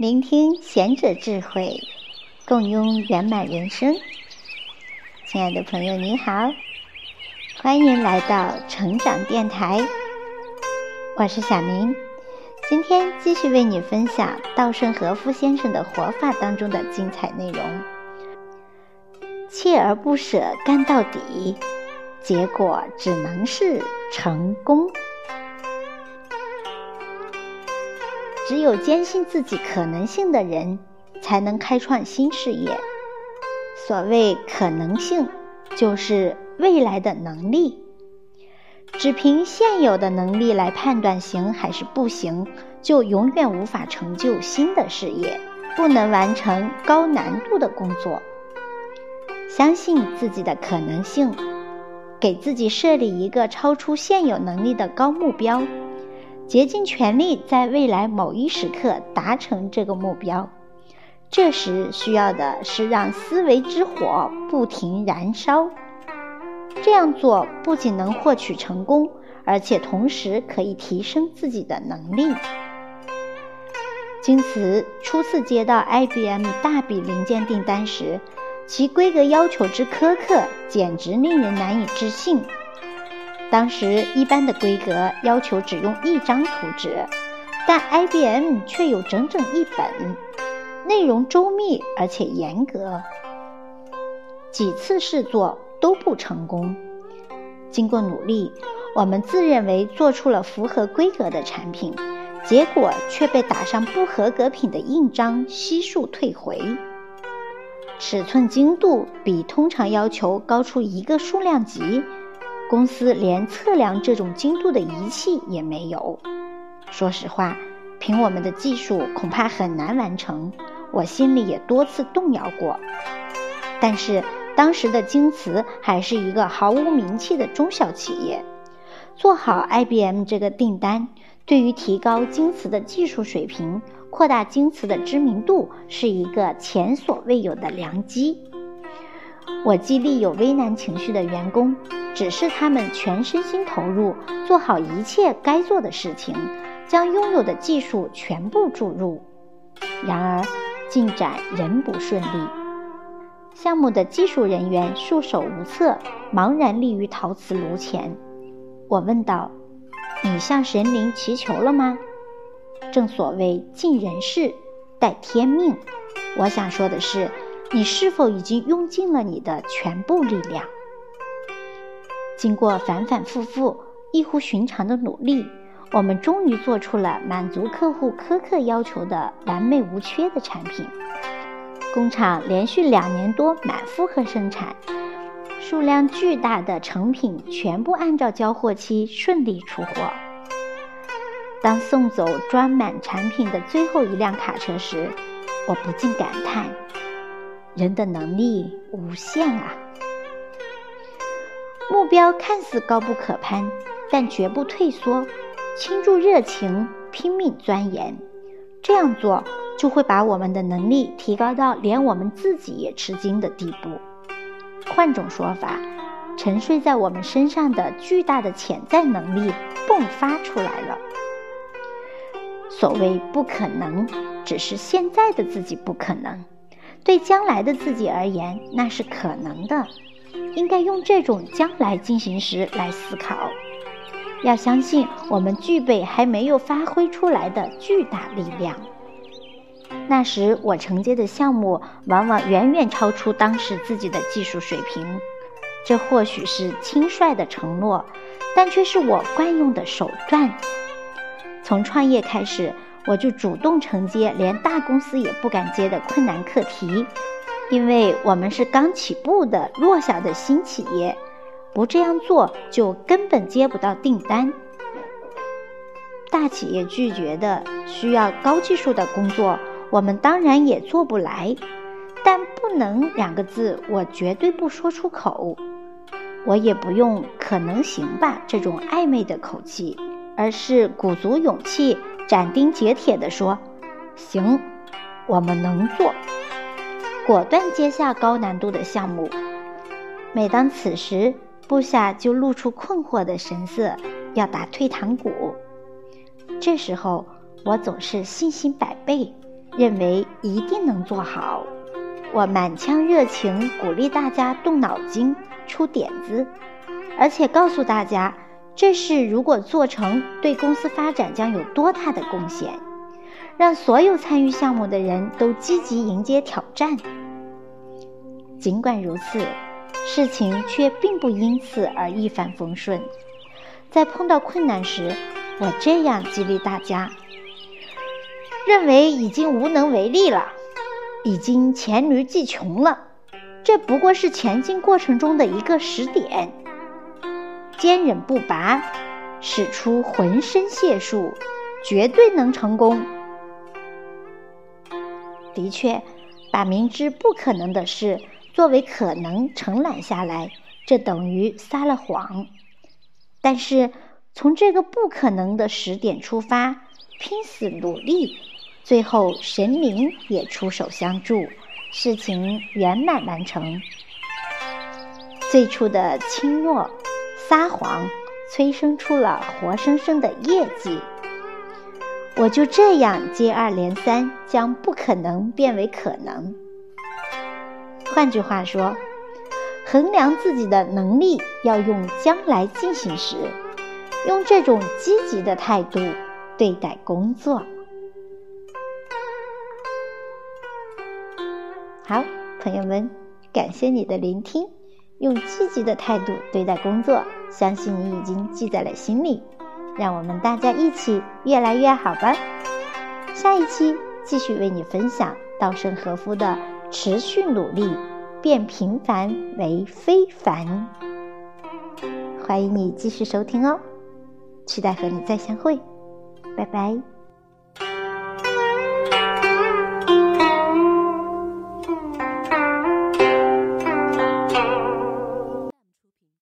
聆听贤者智慧，共拥圆满人生。亲爱的朋友，你好，欢迎来到成长电台，我是小明。今天继续为你分享稻盛和夫先生的活法当中的精彩内容。锲而不舍干到底，结果只能是成功。只有坚信自己可能性的人，才能开创新事业。所谓可能性，就是未来的能力。只凭现有的能力来判断行还是不行，就永远无法成就新的事业，不能完成高难度的工作。相信自己的可能性，给自己设立一个超出现有能力的高目标，竭尽全力在未来某一时刻达成这个目标。这时需要的是让思维之火不停燃烧。这样做不仅能获取成功，而且同时可以提升自己的能力。京瓷初次接到 IBM 大笔零件订单时，其规格要求之苛刻，简直令人难以置信。当时一般的规格要求只用一张图纸，但 IBM 却有整整一本，内容周密而且严格。几次试做都不成功。经过努力，我们自认为做出了符合规格的产品，结果却被打上不合格品的印章，悉数退回。尺寸精度比通常要求高出一个数量级，公司连测量这种精度的仪器也没有。说实话，凭我们的技术恐怕很难完成，我心里也多次动摇过。但是当时的京瓷还是一个毫无名气的中小企业，做好 IBM 这个订单，对于提高京瓷的技术水平。扩大京瓷的知名度是一个前所未有的良机。我激励有危难情绪的员工，指示他们全身心投入，做好一切该做的事情，将拥有的技术全部注入。然而，进展仍不顺利。项目的技术人员束手无策，茫然立于陶瓷炉前。我问道：“你向神灵祈求了吗？”正所谓尽人事，待天命。我想说的是，你是否已经用尽了你的全部力量？经过反反复复、异乎寻常的努力，我们终于做出了满足客户苛刻要求的完美无缺的产品。工厂连续两年多满负荷生产，数量巨大的成品全部按照交货期顺利出货。当送走装满产品的最后一辆卡车时，我不禁感叹：人的能力无限啊！目标看似高不可攀，但绝不退缩，倾注热情，拼命钻研。这样做就会把我们的能力提高到连我们自己也吃惊的地步。换种说法，沉睡在我们身上的巨大的潜在能力迸发出来了。所谓不可能，只是现在的自己不可能；对将来的自己而言，那是可能的。应该用这种将来进行时来思考。要相信我们具备还没有发挥出来的巨大力量。那时我承接的项目往往远远超出当时自己的技术水平。这或许是轻率的承诺，但却是我惯用的手段。从创业开始，我就主动承接连大公司也不敢接的困难课题，因为我们是刚起步的弱小的新企业，不这样做就根本接不到订单。大企业拒绝的需要高技术的工作，我们当然也做不来，但“不能”两个字，我绝对不说出口，我也不用“可能行吧”这种暧昧的口气。而是鼓足勇气，斩钉截铁地说：“行，我们能做。”果断接下高难度的项目。每当此时，部下就露出困惑的神色，要打退堂鼓。这时候，我总是信心百倍，认为一定能做好。我满腔热情，鼓励大家动脑筋、出点子，而且告诉大家，这事如果做成，对公司发展将有多大的贡献，让所有参与项目的人都积极迎接挑战。尽管如此，事情却并不因此而一帆风顺。在碰到困难时，我这样激励大家：认为已经无能为力了。已经黔驴技穷了，这不过是前进过程中的一个时点。坚忍不拔，使出浑身解数，绝对能成功。的确，把明知不可能的事作为可能承揽下来，这等于撒了谎。但是，从这个不可能的时点出发，拼死努力。最后，神明也出手相助，事情圆满完成。最初的轻诺、撒谎，催生出了活生生的业绩。我就这样接二连三，将不可能变为可能。换句话说，衡量自己的能力要用将来进行时，用这种积极的态度对待工作。好，朋友们，感谢你的聆听。用积极的态度对待工作，相信你已经记在了心里。让我们大家一起越来越好吧。下一期继续为你分享稻盛和夫的“持续努力，变平凡为非凡”。欢迎你继续收听哦，期待和你再相会。拜拜。